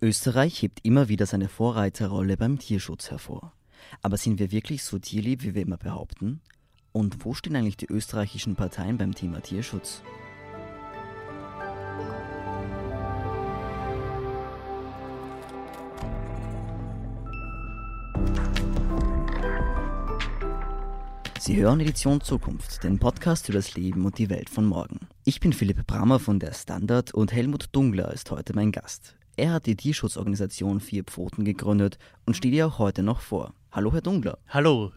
Österreich hebt immer wieder seine Vorreiterrolle beim Tierschutz hervor. Aber sind wir wirklich so tierlieb, wie wir immer behaupten? Und wo stehen eigentlich die österreichischen Parteien beim Thema Tierschutz? Sie hören Edition Zukunft, den Podcast über das Leben und die Welt von morgen. Ich bin Philipp Brammer von der Standard und Helmut Dungler ist heute mein Gast. Er hat die Tierschutzorganisation Vier Pfoten gegründet und steht ihr auch heute noch vor. Hallo, Herr Dungler. Hallo.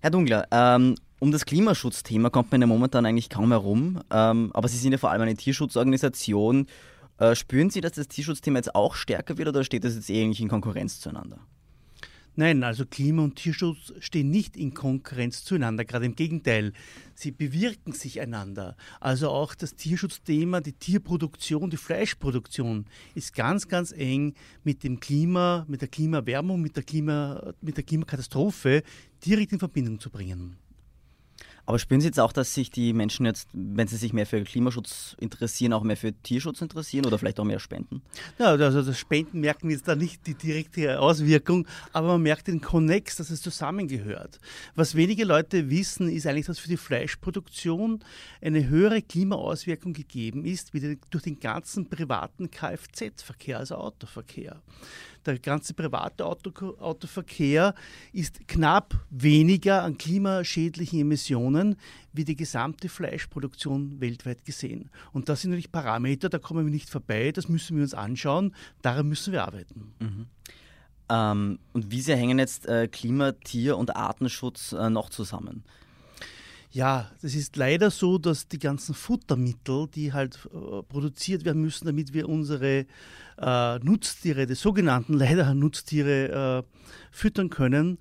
Herr Dungler, ähm, um das Klimaschutzthema kommt man ja momentan eigentlich kaum herum, ähm, aber Sie sind ja vor allem eine Tierschutzorganisation. Äh, spüren Sie, dass das Tierschutzthema jetzt auch stärker wird oder steht das jetzt eigentlich in Konkurrenz zueinander? Nein, also Klima und Tierschutz stehen nicht in Konkurrenz zueinander, gerade im Gegenteil. Sie bewirken sich einander. Also auch das Tierschutzthema, die Tierproduktion, die Fleischproduktion ist ganz, ganz eng mit dem Klima, mit der Klimaerwärmung, mit der, Klima, mit der Klimakatastrophe direkt in Verbindung zu bringen. Aber spüren Sie jetzt auch, dass sich die Menschen jetzt, wenn sie sich mehr für Klimaschutz interessieren, auch mehr für Tierschutz interessieren oder vielleicht auch mehr spenden? Ja, also das Spenden merken wir jetzt da nicht die direkte Auswirkung, aber man merkt den Connex, dass es zusammengehört. Was wenige Leute wissen, ist eigentlich, dass für die Fleischproduktion eine höhere Klimaauswirkung gegeben ist, wie durch den ganzen privaten Kfz-Verkehr, also Autoverkehr der ganze private Auto, Autoverkehr ist knapp weniger an klimaschädlichen Emissionen wie die gesamte Fleischproduktion weltweit gesehen. Und das sind natürlich Parameter, da kommen wir nicht vorbei, das müssen wir uns anschauen, daran müssen wir arbeiten. Mhm. Ähm, und wie sehr hängen jetzt äh, Klima, Tier- und Artenschutz äh, noch zusammen? Ja, es ist leider so, dass die ganzen Futtermittel, die halt äh, produziert werden müssen, damit wir unsere äh, Nutztiere, die sogenannten leider Nutztiere, äh, füttern können,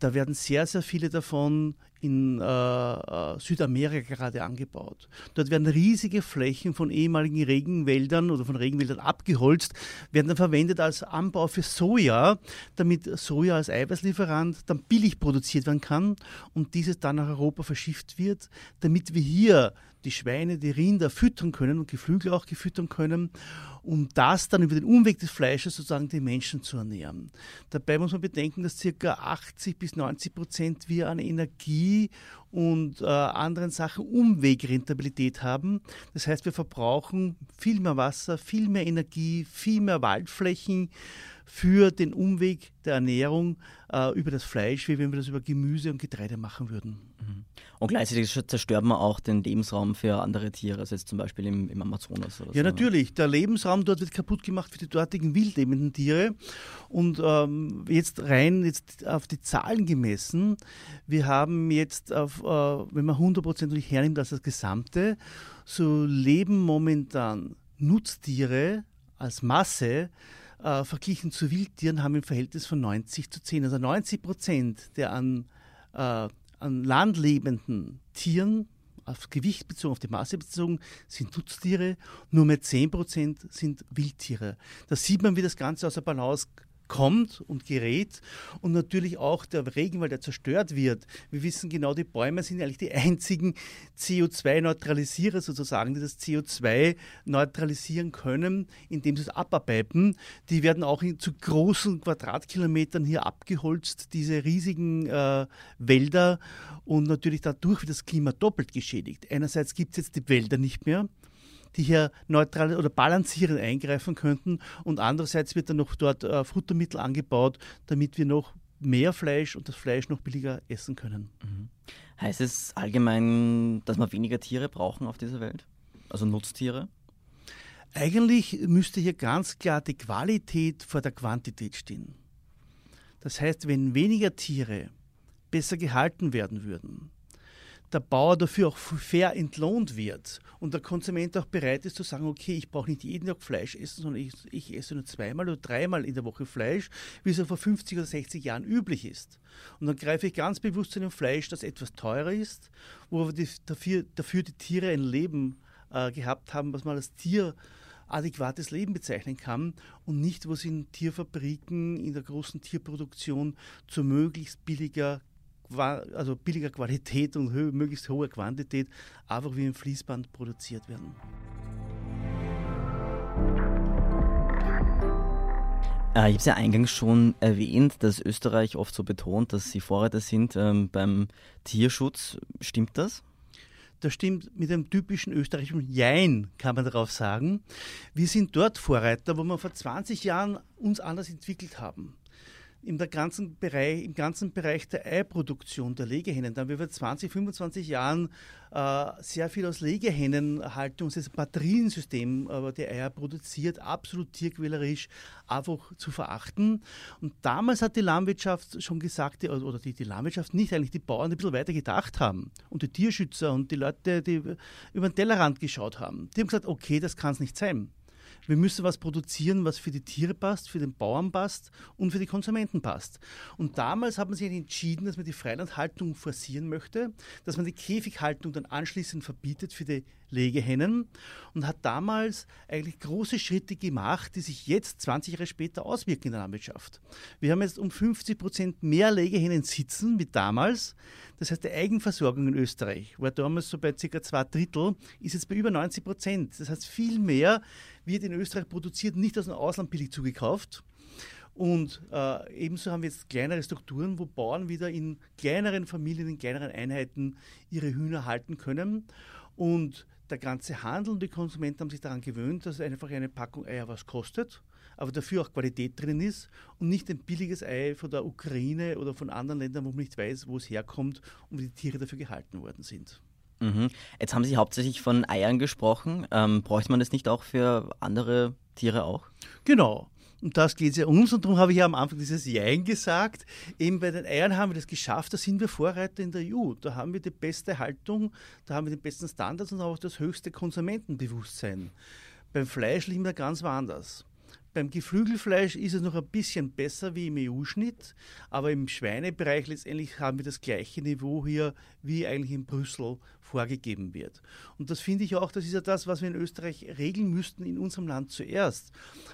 da werden sehr, sehr viele davon in äh, äh, Südamerika gerade angebaut. Dort werden riesige Flächen von ehemaligen Regenwäldern oder von Regenwäldern abgeholzt, werden dann verwendet als Anbau für Soja, damit Soja als Eiweißlieferant dann billig produziert werden kann und dieses dann nach Europa verschifft wird, damit wir hier die Schweine, die Rinder füttern können und Geflügel auch gefüttern können, um das dann über den Umweg des Fleisches sozusagen die Menschen zu ernähren. Dabei muss man bedenken, dass ca. 80 bis 90 Prozent wir an Energie vie und äh, anderen Sachen Umwegrentabilität haben. Das heißt, wir verbrauchen viel mehr Wasser, viel mehr Energie, viel mehr Waldflächen für den Umweg der Ernährung äh, über das Fleisch, wie wenn wir das über Gemüse und Getreide machen würden. Mhm. Und gleichzeitig zerstört man auch den Lebensraum für andere Tiere, also jetzt zum Beispiel im, im Amazonas oder Ja, so. natürlich. Der Lebensraum dort wird kaputt gemacht für die dortigen wildlebenden Tiere. Und ähm, jetzt rein jetzt auf die Zahlen gemessen, wir haben jetzt, auf, wenn man 100% hernimmt als das Gesamte, so leben momentan Nutztiere als Masse äh, verglichen zu Wildtieren haben ein Verhältnis von 90 zu 10. Also 90 Prozent der an, äh, an Land lebenden Tieren, auf Gewicht bezogen, auf die Masse bezogen, sind Nutztiere, nur mehr 10 Prozent sind Wildtiere. Da sieht man, wie das Ganze aus der Balance kommt und gerät und natürlich auch der Regenwald, der zerstört wird. Wir wissen genau, die Bäume sind eigentlich die einzigen CO2-Neutralisierer sozusagen, die das CO2 neutralisieren können, indem sie es abarbeiten. Die werden auch in, zu großen Quadratkilometern hier abgeholzt, diese riesigen äh, Wälder und natürlich dadurch wird das Klima doppelt geschädigt. Einerseits gibt es jetzt die Wälder nicht mehr, die hier neutral oder balancierend eingreifen könnten. Und andererseits wird dann noch dort äh, Futtermittel angebaut, damit wir noch mehr Fleisch und das Fleisch noch billiger essen können. Mhm. Heißt es allgemein, dass wir weniger Tiere brauchen auf dieser Welt? Also Nutztiere? Eigentlich müsste hier ganz klar die Qualität vor der Quantität stehen. Das heißt, wenn weniger Tiere besser gehalten werden würden, der Bauer dafür auch fair entlohnt wird und der Konsument auch bereit ist zu sagen, okay, ich brauche nicht jeden Tag Fleisch essen, sondern ich, ich, esse nur zweimal oder dreimal in der Woche Fleisch, wie es vor 50 oder 60 Jahren üblich ist. Und dann greife ich ganz bewusst zu einem Fleisch, das etwas teurer ist, wo aber die, dafür, dafür, die Tiere ein Leben äh, gehabt haben, was man als Tier adäquates Leben bezeichnen kann und nicht, wo es in Tierfabriken, in der großen Tierproduktion zu möglichst billiger also billiger Qualität und hö möglichst hoher Quantität einfach wie ein Fließband produziert werden. Äh, ich habe es ja eingangs schon erwähnt, dass Österreich oft so betont, dass sie Vorreiter sind ähm, beim Tierschutz. Stimmt das? Das stimmt mit dem typischen österreichischen Jein, kann man darauf sagen. Wir sind dort Vorreiter, wo wir vor 20 Jahren uns anders entwickelt haben der ganzen Bereich, im ganzen Bereich der Eiproduktion der Legehennen. Da haben wir vor 20, 25 Jahren äh, sehr viel aus Legehennenhaltung, das Batteriensystem, äh, die Eier produziert, absolut tierquälerisch, einfach zu verachten. Und damals hat die Landwirtschaft schon gesagt, oder die, die Landwirtschaft nicht, eigentlich die Bauern, die ein bisschen weiter gedacht haben und die Tierschützer und die Leute, die über den Tellerrand geschaut haben, die haben gesagt, okay, das kann es nicht sein. Wir müssen was produzieren, was für die Tiere passt, für den Bauern passt und für die Konsumenten passt. Und damals hat man sich entschieden, dass man die Freilandhaltung forcieren möchte, dass man die Käfighaltung dann anschließend verbietet für die Legehennen und hat damals eigentlich große Schritte gemacht, die sich jetzt 20 Jahre später auswirken in der Landwirtschaft. Wir haben jetzt um 50 Prozent mehr Legehennen sitzen wie damals. Das heißt, die Eigenversorgung in Österreich war damals so bei ca. zwei Drittel, ist jetzt bei über 90 Prozent. Das heißt, viel mehr wird in Österreich produziert, nicht aus dem Ausland billig zugekauft. Und äh, ebenso haben wir jetzt kleinere Strukturen, wo Bauern wieder in kleineren Familien, in kleineren Einheiten ihre Hühner halten können. Und der ganze Handel und die Konsumenten haben sich daran gewöhnt, dass einfach eine Packung Eier was kostet, aber dafür auch Qualität drin ist und nicht ein billiges Ei von der Ukraine oder von anderen Ländern, wo man nicht weiß, wo es herkommt und wie die Tiere dafür gehalten worden sind. Mhm. Jetzt haben Sie hauptsächlich von Eiern gesprochen. Ähm, bräuchte man das nicht auch für andere Tiere auch? Genau. Und das geht es ja uns und darum habe ich ja am Anfang dieses Jein gesagt. Eben bei den Eiern haben wir das geschafft, da sind wir Vorreiter in der EU. Da haben wir die beste Haltung, da haben wir die besten Standards und auch das höchste Konsumentenbewusstsein. Beim Fleisch liegen wir ganz woanders. Beim Geflügelfleisch ist es noch ein bisschen besser wie im EU-Schnitt, aber im Schweinebereich letztendlich haben wir das gleiche Niveau hier, wie eigentlich in Brüssel vorgegeben wird. Und das finde ich auch, das ist ja das, was wir in Österreich regeln müssten in unserem Land zuerst.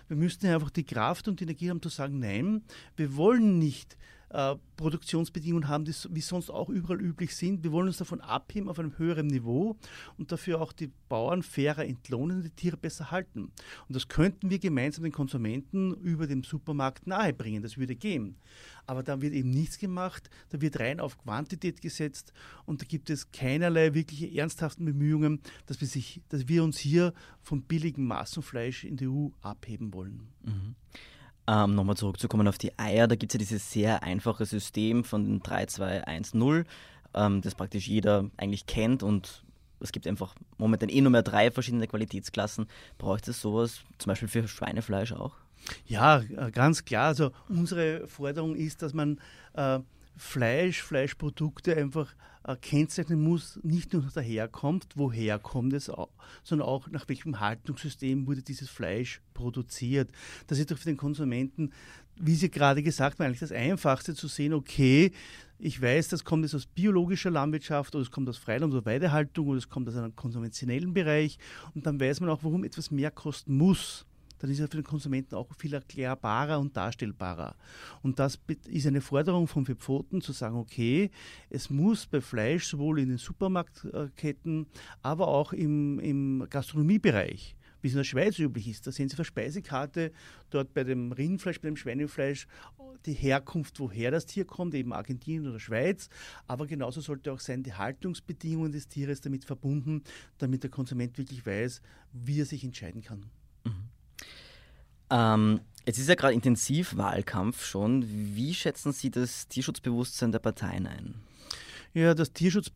Wir müssten ja einfach die Kraft und die Energie haben zu sagen, nein, wir wollen nicht äh, Produktionsbedingungen haben, die wie sonst auch überall üblich sind. Wir wollen uns davon abheben auf einem höheren Niveau und dafür auch die Bauern fairer entlohnen und die Tiere besser halten. Und das könnten wir gemeinsam den Konsumenten über den Supermarkt nahebringen. Das würde gehen. Aber da wird eben nichts gemacht, da wird rein auf Quantität gesetzt und da gibt es keinerlei wirkliche ernsthaften Bemühungen, dass wir, sich, dass wir uns hier vom billigen Massenfleisch in der EU abheben wollen. Mhm. Ähm, Nochmal zurückzukommen auf die Eier, da gibt es ja dieses sehr einfache System von den 3210, ähm, das praktisch jeder eigentlich kennt und es gibt einfach momentan eh nur mehr drei verschiedene Qualitätsklassen. Braucht es sowas zum Beispiel für Schweinefleisch auch? Ja, äh, ganz klar. Also unsere Forderung ist, dass man äh, Fleisch, Fleischprodukte einfach äh, kennzeichnen muss, nicht nur nach Herkunft, woher kommt es, sondern auch nach welchem Haltungssystem wurde dieses Fleisch produziert. Das ist doch für den Konsumenten, wie Sie gerade gesagt haben, eigentlich das Einfachste zu sehen, okay, ich weiß, das kommt jetzt aus biologischer Landwirtschaft oder es kommt aus Freiland- oder Weidehaltung oder es kommt aus einem konventionellen Bereich. Und dann weiß man auch, warum etwas mehr kosten muss dann ist er für den Konsumenten auch viel erklärbarer und darstellbarer. Und das ist eine Forderung von Pfoten, zu sagen, okay, es muss bei Fleisch sowohl in den Supermarktketten, aber auch im, im Gastronomiebereich wie es in der Schweiz üblich ist. Da sehen Sie auf der Speisekarte dort bei dem Rindfleisch, bei dem Schweinefleisch die Herkunft, woher das Tier kommt, eben Argentinien oder Schweiz. Aber genauso sollte auch sein, die Haltungsbedingungen des Tieres damit verbunden, damit der Konsument wirklich weiß, wie er sich entscheiden kann. Ähm, es ist ja gerade Intensivwahlkampf schon. Wie schätzen Sie das Tierschutzbewusstsein der Parteien ein? Ja, das, Tierschutz,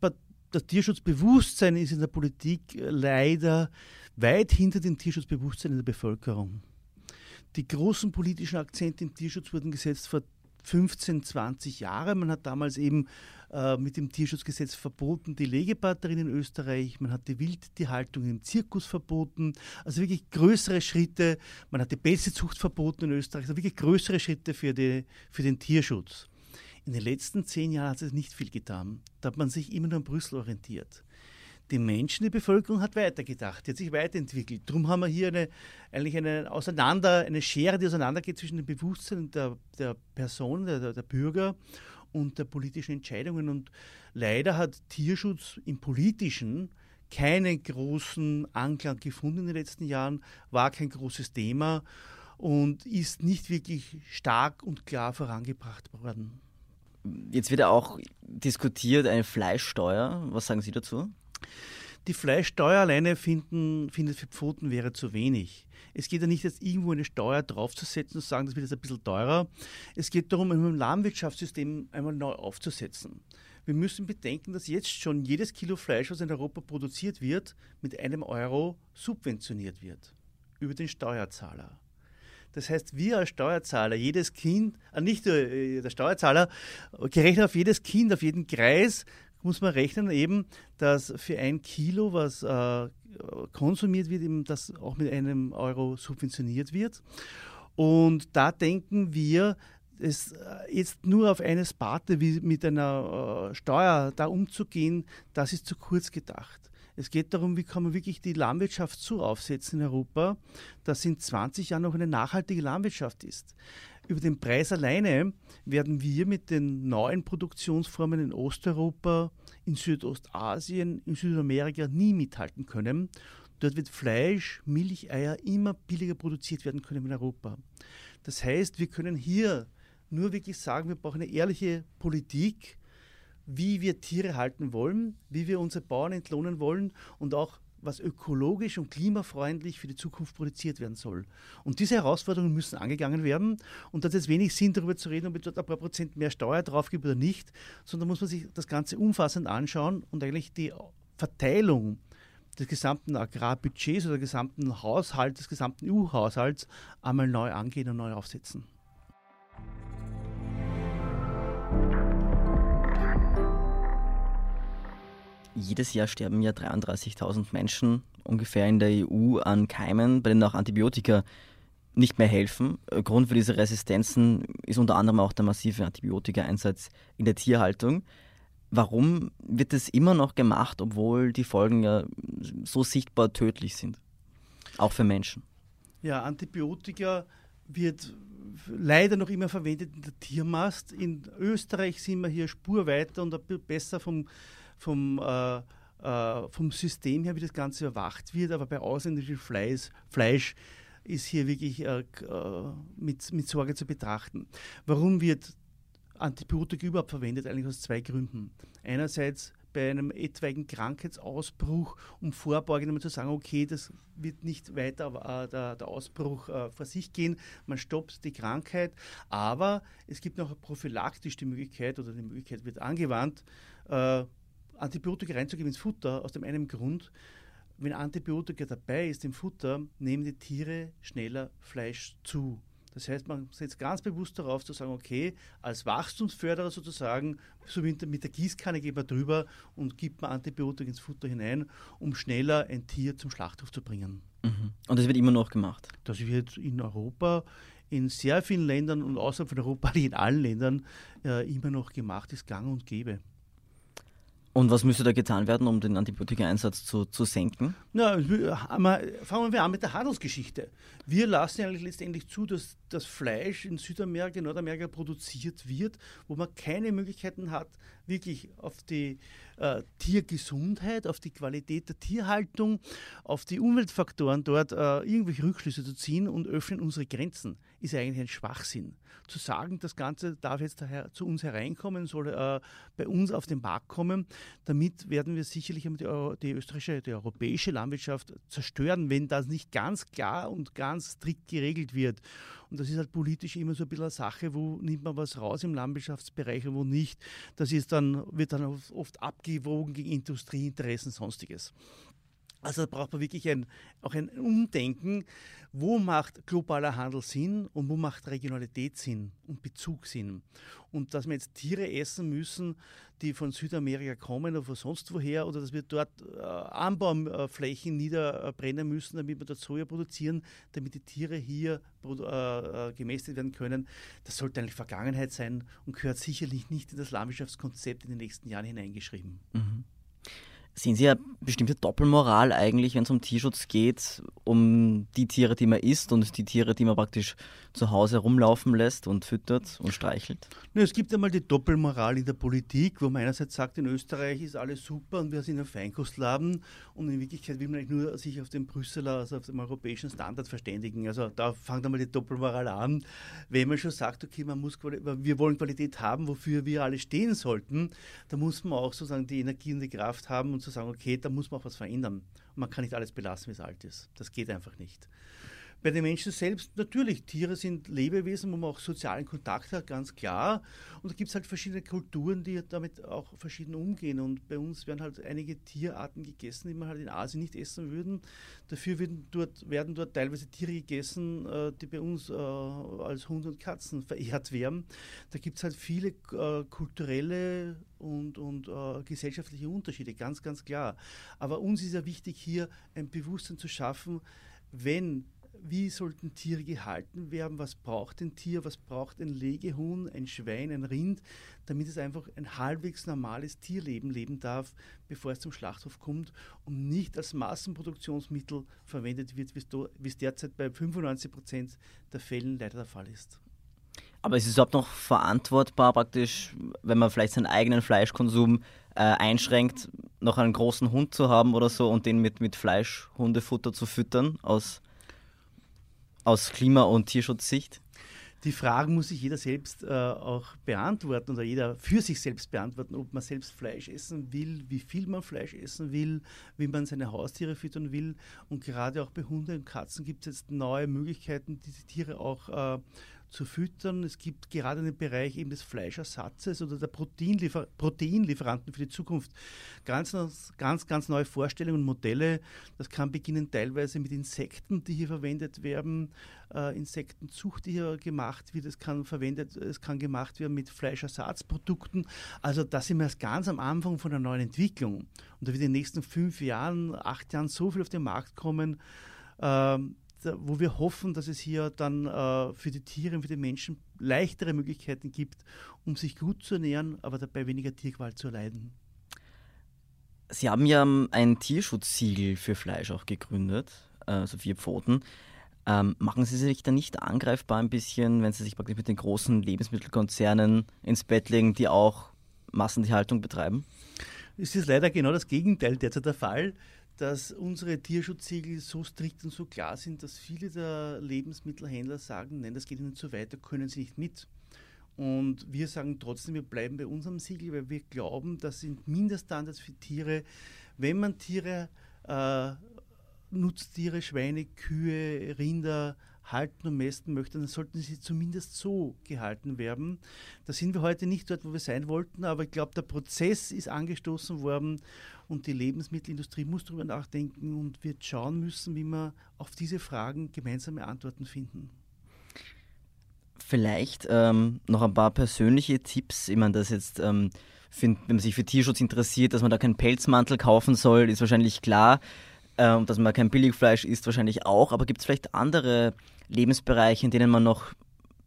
das Tierschutzbewusstsein ist in der Politik leider weit hinter dem Tierschutzbewusstsein in der Bevölkerung. Die großen politischen Akzente im Tierschutz wurden gesetzt vor 15, 20 Jahren. Man hat damals eben äh, mit dem Tierschutzgesetz verboten die Legebatterien in Österreich. Man hat die Wildtierhaltung im Zirkus verboten. Also wirklich größere Schritte. Man hat die Pelzezucht verboten in Österreich. Also wirklich größere Schritte für, die, für den Tierschutz. In den letzten zehn Jahren hat sich nicht viel getan. Da hat man sich immer nur an Brüssel orientiert die Menschen, die Bevölkerung hat weitergedacht, die hat sich weiterentwickelt. Darum haben wir hier eine, eigentlich eine Auseinander, eine Schere, die auseinandergeht zwischen dem Bewusstsein der, der Person, der, der Bürger und der politischen Entscheidungen. Und leider hat Tierschutz im Politischen keinen großen Anklang gefunden in den letzten Jahren, war kein großes Thema. und ist nicht wirklich stark und klar vorangebracht worden. Jetzt wird ja auch diskutiert eine Fleischsteuer. Was sagen Sie dazu? Die Fleischsteuer alleine finden, findet für Pfoten wäre zu wenig. Es geht ja nicht jetzt irgendwo eine Steuer draufzusetzen und zu sagen, das wird jetzt ein bisschen teurer. Es geht darum, ein Landwirtschaftssystem einmal neu aufzusetzen. Wir müssen bedenken, dass jetzt schon jedes Kilo Fleisch, was in Europa produziert wird, mit einem Euro subventioniert wird über den Steuerzahler. Das heißt, wir als Steuerzahler, jedes Kind, äh, nicht äh, der Steuerzahler, gerechnet auf jedes Kind, auf jeden Kreis, muss man rechnen eben, dass für ein Kilo, was äh, konsumiert wird, eben das auch mit einem Euro subventioniert wird. Und da denken wir, es äh, jetzt nur auf eine Sparte wie mit einer äh, Steuer da umzugehen, das ist zu kurz gedacht. Es geht darum, wie kann man wirklich die Landwirtschaft so aufsetzen in Europa, dass in 20 Jahren noch eine nachhaltige Landwirtschaft ist. Über den Preis alleine werden wir mit den neuen Produktionsformen in Osteuropa, in Südostasien, in Südamerika nie mithalten können. Dort wird Fleisch, Milch, Eier immer billiger produziert werden können in Europa. Das heißt, wir können hier nur wirklich sagen, wir brauchen eine ehrliche Politik, wie wir Tiere halten wollen, wie wir unsere Bauern entlohnen wollen und auch was ökologisch und klimafreundlich für die Zukunft produziert werden soll. Und diese Herausforderungen müssen angegangen werden. Und da hat es wenig Sinn, darüber zu reden, ob ich dort ein paar Prozent mehr Steuer drauf gibt oder nicht, sondern muss man sich das Ganze umfassend anschauen und eigentlich die Verteilung des gesamten Agrarbudgets oder des gesamten Haushalts, des gesamten EU-Haushalts einmal neu angehen und neu aufsetzen. Jedes Jahr sterben ja 33.000 Menschen ungefähr in der EU an Keimen, bei denen auch Antibiotika nicht mehr helfen. Grund für diese Resistenzen ist unter anderem auch der massive Antibiotikaeinsatz in der Tierhaltung. Warum wird es immer noch gemacht, obwohl die Folgen ja so sichtbar tödlich sind? Auch für Menschen. Ja, Antibiotika wird leider noch immer verwendet in der Tiermast. In Österreich sind wir hier spurweiter und besser vom vom, äh, äh, vom System her, wie das Ganze überwacht wird, aber bei ausländischem Fleisch, Fleisch ist hier wirklich äh, äh, mit, mit Sorge zu betrachten. Warum wird Antibiotika überhaupt verwendet? Eigentlich aus zwei Gründen. Einerseits bei einem etwaigen Krankheitsausbruch, um vorbeugend zu sagen, okay, das wird nicht weiter äh, der, der, Ausbruch äh, vor sich gehen, man stoppt die Krankheit, aber es gibt noch prophylaktisch die Möglichkeit oder die Möglichkeit wird angewandt, äh, Antibiotika reinzugeben ins Futter, aus dem einen Grund, wenn Antibiotika dabei ist im Futter, nehmen die Tiere schneller Fleisch zu. Das heißt, man setzt ganz bewusst darauf zu sagen, okay, als Wachstumsförderer sozusagen, so wie mit der Gießkanne geht man drüber und gibt man Antibiotika ins Futter hinein, um schneller ein Tier zum Schlachthof zu bringen. Mhm. Und das wird immer noch gemacht? Das wird in Europa, in sehr vielen Ländern und außerhalb von Europa, in allen Ländern äh, immer noch gemacht, ist gang und gäbe. Und was müsste da getan werden, um den Antibiotikaeinsatz zu, zu senken? Na, fangen wir an mit der Handelsgeschichte. Wir lassen eigentlich letztendlich zu, dass das Fleisch in Südamerika, Nordamerika produziert wird, wo man keine Möglichkeiten hat, wirklich auf die äh, Tiergesundheit, auf die Qualität der Tierhaltung, auf die Umweltfaktoren dort äh, irgendwelche Rückschlüsse zu ziehen und öffnen unsere Grenzen, ist eigentlich ein Schwachsinn. Zu sagen, das Ganze darf jetzt daher zu uns hereinkommen, soll äh, bei uns auf den Markt kommen, damit werden wir sicherlich die, die österreichische, die europäische Landwirtschaft zerstören, wenn das nicht ganz klar und ganz strikt geregelt wird. Und das ist halt politisch immer so ein bisschen eine Sache, wo nimmt man was raus im Landwirtschaftsbereich und wo nicht. Das ist dann, wird dann oft abgewogen gegen Industrieinteressen, sonstiges. Also da braucht man wirklich ein, auch ein Umdenken, wo macht globaler Handel Sinn und wo macht Regionalität Sinn und Bezug Sinn. Und dass wir jetzt Tiere essen müssen, die von Südamerika kommen oder von sonst woher, oder dass wir dort äh, Anbauflächen niederbrennen müssen, damit wir dort Soja produzieren, damit die Tiere hier äh, äh, gemästet werden können, das sollte eigentlich Vergangenheit sein und gehört sicherlich nicht in das Landwirtschaftskonzept in den nächsten Jahren hineingeschrieben. Mhm. Sehen Sie eine bestimmte Doppelmoral eigentlich, wenn es um Tierschutz geht, um die Tiere, die man isst und die Tiere, die man praktisch zu Hause rumlaufen lässt und füttert und streichelt? Ne, es gibt einmal die Doppelmoral in der Politik, wo man einerseits sagt, in Österreich ist alles super und wir sind ein Feinkostladen und in Wirklichkeit will man eigentlich nur sich auf den Brüsseler, also auf dem europäischen Standard verständigen. Also da fängt einmal die Doppelmoral an. Wenn man schon sagt, okay, man muss, wir wollen Qualität haben, wofür wir alle stehen sollten, da muss man auch sozusagen die Energie und die Kraft haben und zu sagen, okay, da muss man auch was verändern. Und man kann nicht alles belassen, wie es alt ist. Das geht einfach nicht. Bei den Menschen selbst, natürlich, Tiere sind Lebewesen, wo man auch sozialen Kontakt hat, ganz klar. Und da gibt es halt verschiedene Kulturen, die damit auch verschieden umgehen. Und bei uns werden halt einige Tierarten gegessen, die man halt in Asien nicht essen würden. Dafür werden dort, werden dort teilweise Tiere gegessen, äh, die bei uns äh, als Hunde und Katzen verehrt werden. Da gibt es halt viele äh, kulturelle und, und gesellschaftliche Unterschiede, ganz, ganz klar. Aber uns ist ja wichtig, hier ein Bewusstsein zu schaffen, wenn wie sollten Tiere gehalten werden, was braucht ein Tier, was braucht ein Legehuhn, ein Schwein, ein Rind, damit es einfach ein halbwegs normales Tierleben leben darf, bevor es zum Schlachthof kommt und nicht als Massenproduktionsmittel verwendet wird, wie es derzeit bei 95 Prozent der Fällen leider der Fall ist. Aber ist es überhaupt noch verantwortbar, praktisch, wenn man vielleicht seinen eigenen Fleischkonsum äh, einschränkt, noch einen großen Hund zu haben oder so und den mit, mit Fleisch, Hundefutter zu füttern aus aus Klima- und Tierschutzsicht? Die Fragen muss sich jeder selbst äh, auch beantworten oder jeder für sich selbst beantworten, ob man selbst Fleisch essen will, wie viel man Fleisch essen will, wie man seine Haustiere füttern will. Und gerade auch bei Hunden und Katzen gibt es jetzt neue Möglichkeiten, diese Tiere auch äh, zu füttern. Es gibt gerade den Bereich eben des Fleischersatzes oder der Proteinliefer Proteinlieferanten für die Zukunft ganz, ganz, ganz neue Vorstellungen und Modelle. Das kann beginnen teilweise mit Insekten, die hier verwendet werden, äh, Insektenzucht, die hier gemacht wird. Es kann verwendet, es kann gemacht werden mit Fleischersatzprodukten. Also da sind wir erst ganz am Anfang von einer neuen Entwicklung. Und da wird in den nächsten fünf Jahren, acht Jahren so viel auf den Markt kommen. Ähm, wo wir hoffen, dass es hier dann äh, für die Tiere und für die Menschen leichtere Möglichkeiten gibt, um sich gut zu ernähren, aber dabei weniger Tierqual zu erleiden. Sie haben ja ein Tierschutzsiegel für Fleisch auch gegründet, also vier Pfoten. Ähm, machen Sie sich da nicht angreifbar ein bisschen, wenn Sie sich praktisch mit den großen Lebensmittelkonzernen ins Bett legen, die auch Massentierhaltung betreiben? Es ist leider genau das Gegenteil derzeit der Fall dass unsere Tierschutzsiegel so strikt und so klar sind, dass viele der Lebensmittelhändler sagen, nein, das geht ihnen zu weit, da können sie nicht mit. Und wir sagen trotzdem, wir bleiben bei unserem Siegel, weil wir glauben, das sind Mindeststandards für Tiere. Wenn man Tiere, äh, Nutztiere, Schweine, Kühe, Rinder halten und mästen möchte, dann sollten sie zumindest so gehalten werden. Da sind wir heute nicht dort, wo wir sein wollten, aber ich glaube, der Prozess ist angestoßen worden und die Lebensmittelindustrie muss darüber nachdenken und wird schauen müssen, wie wir auf diese Fragen gemeinsame Antworten finden. Vielleicht ähm, noch ein paar persönliche Tipps. Ich meine, das jetzt, ähm, find, wenn man sich für Tierschutz interessiert, dass man da keinen Pelzmantel kaufen soll, ist wahrscheinlich klar. Ähm, dass man kein Billigfleisch isst, wahrscheinlich auch. Aber gibt es vielleicht andere Lebensbereiche, in denen man noch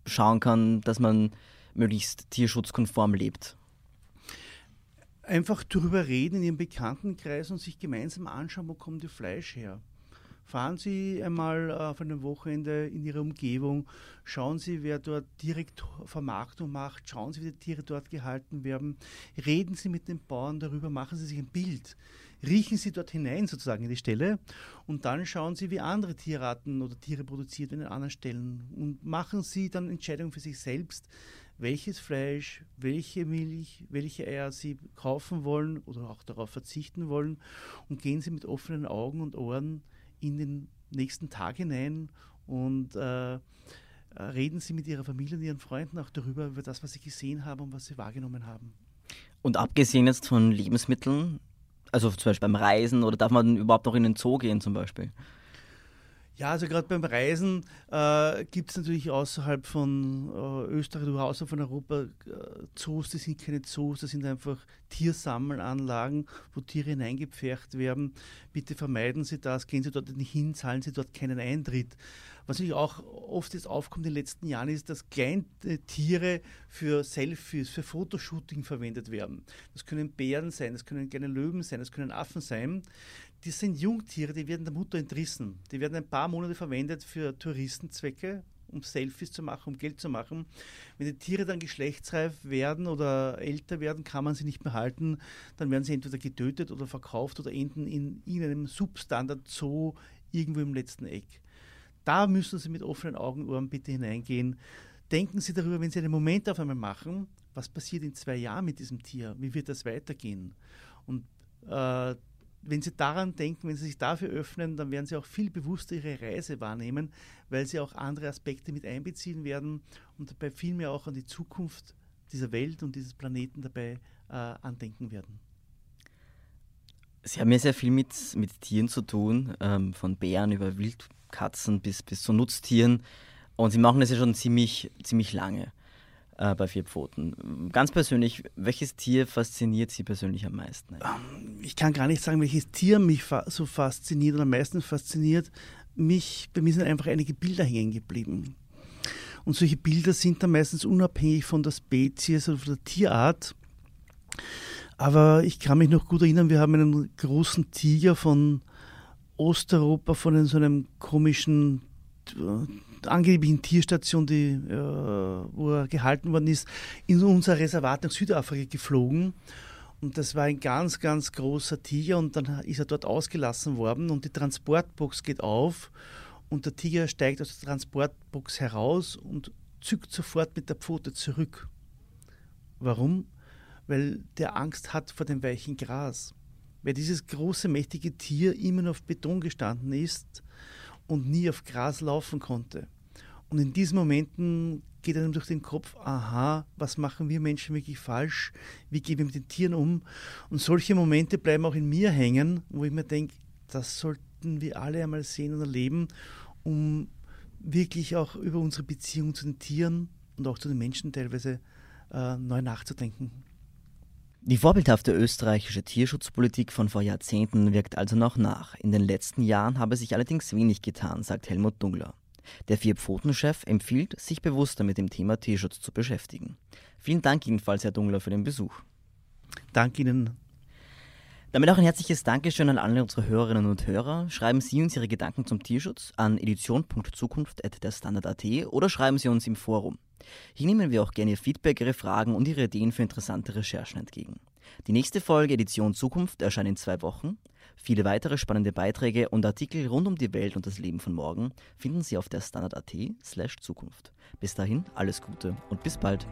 schauen kann, dass man möglichst tierschutzkonform lebt? Einfach darüber reden in Ihrem Bekanntenkreis und sich gemeinsam anschauen, wo kommt das Fleisch her. Fahren Sie einmal auf einem Wochenende in Ihre Umgebung, schauen Sie, wer dort direkt Vermarktung macht, schauen Sie, wie die Tiere dort gehalten werden, reden Sie mit den Bauern darüber, machen Sie sich ein Bild riechen Sie dort hinein sozusagen in die Stelle und dann schauen Sie, wie andere Tierarten oder Tiere produziert werden an anderen Stellen und machen Sie dann Entscheidungen für sich selbst, welches Fleisch, welche Milch, welche Eier Sie kaufen wollen oder auch darauf verzichten wollen und gehen Sie mit offenen Augen und Ohren in den nächsten Tag hinein und äh, reden Sie mit Ihrer Familie und Ihren Freunden auch darüber, über das, was Sie gesehen haben und was Sie wahrgenommen haben. Und abgesehen jetzt von Lebensmitteln, also zum Beispiel beim Reisen oder darf man überhaupt noch in den Zoo gehen zum Beispiel? Ja, also gerade beim Reisen äh, gibt es natürlich außerhalb von äh, Österreich oder außerhalb von Europa äh, Zoos, die sind keine Zoos, das sind einfach Tiersammelanlagen, wo Tiere hineingepfercht werden. Bitte vermeiden Sie das, gehen Sie dort nicht hin, zahlen Sie dort keinen Eintritt. Was natürlich auch oft jetzt aufkommt in den letzten Jahren, ist, dass Kleintiere für Selfies, für Fotoshooting verwendet werden. Das können Bären sein, das können kleine Löwen sein, das können Affen sein. Die sind Jungtiere, die werden der Mutter entrissen. Die werden ein paar Monate verwendet für Touristenzwecke, um Selfies zu machen, um Geld zu machen. Wenn die Tiere dann geschlechtsreif werden oder älter werden, kann man sie nicht mehr halten. Dann werden sie entweder getötet oder verkauft oder enden in irgendeinem Substandard-Zoo irgendwo im letzten Eck. Da müssen Sie mit offenen Augen Ohren bitte hineingehen. Denken Sie darüber, wenn Sie einen Moment auf einmal machen, was passiert in zwei Jahren mit diesem Tier? Wie wird das weitergehen? Und äh, wenn Sie daran denken, wenn Sie sich dafür öffnen, dann werden Sie auch viel bewusster Ihre Reise wahrnehmen, weil Sie auch andere Aspekte mit einbeziehen werden und dabei vielmehr auch an die Zukunft dieser Welt und dieses Planeten dabei äh, andenken werden. Sie haben ja sehr viel mit, mit Tieren zu tun, ähm, von Bären über Wildkatzen bis, bis zu Nutztieren. Und Sie machen das ja schon ziemlich, ziemlich lange äh, bei vier Pfoten. Ganz persönlich, welches Tier fasziniert Sie persönlich am meisten? Ähm, ich kann gar nicht sagen, welches Tier mich fa so fasziniert oder am meisten fasziniert. Mich, bei mir sind einfach einige Bilder hängen geblieben. Und solche Bilder sind dann meistens unabhängig von der Spezies oder von der Tierart. Aber ich kann mich noch gut erinnern, wir haben einen großen Tiger von Osteuropa, von so einem komischen angeblichen Tierstation, die, äh, wo er gehalten worden ist, in unser Reservat nach Südafrika geflogen. Und das war ein ganz, ganz großer Tiger und dann ist er dort ausgelassen worden und die Transportbox geht auf und der Tiger steigt aus der Transportbox heraus und zückt sofort mit der Pfote zurück. Warum? Weil der Angst hat vor dem weichen Gras. Weil dieses große, mächtige Tier immer auf Beton gestanden ist und nie auf Gras laufen konnte. Und in diesen Momenten geht einem durch den Kopf, aha, was machen wir Menschen wirklich falsch? Wie gehen wir mit den Tieren um? Und solche Momente bleiben auch in mir hängen, wo ich mir denke, das sollten wir alle einmal sehen und erleben, um wirklich auch über unsere Beziehung zu den Tieren und auch zu den Menschen teilweise äh, neu nachzudenken. Die vorbildhafte österreichische Tierschutzpolitik von vor Jahrzehnten wirkt also noch nach. In den letzten Jahren habe sich allerdings wenig getan, sagt Helmut Dungler. Der Vier-Pfoten-Chef empfiehlt, sich bewusster mit dem Thema Tierschutz zu beschäftigen. Vielen Dank jedenfalls, Herr Dungler, für den Besuch. Danke Ihnen. Damit auch ein herzliches Dankeschön an alle unsere Hörerinnen und Hörer. Schreiben Sie uns Ihre Gedanken zum Tierschutz an edition.zukunft.derstandard.at oder schreiben Sie uns im Forum. Hier nehmen wir auch gerne Ihr Feedback, Ihre Fragen und Ihre Ideen für interessante Recherchen entgegen. Die nächste Folge Edition Zukunft erscheint in zwei Wochen. Viele weitere spannende Beiträge und Artikel rund um die Welt und das Leben von morgen finden Sie auf der Standard.at slash Zukunft. Bis dahin alles Gute und bis bald.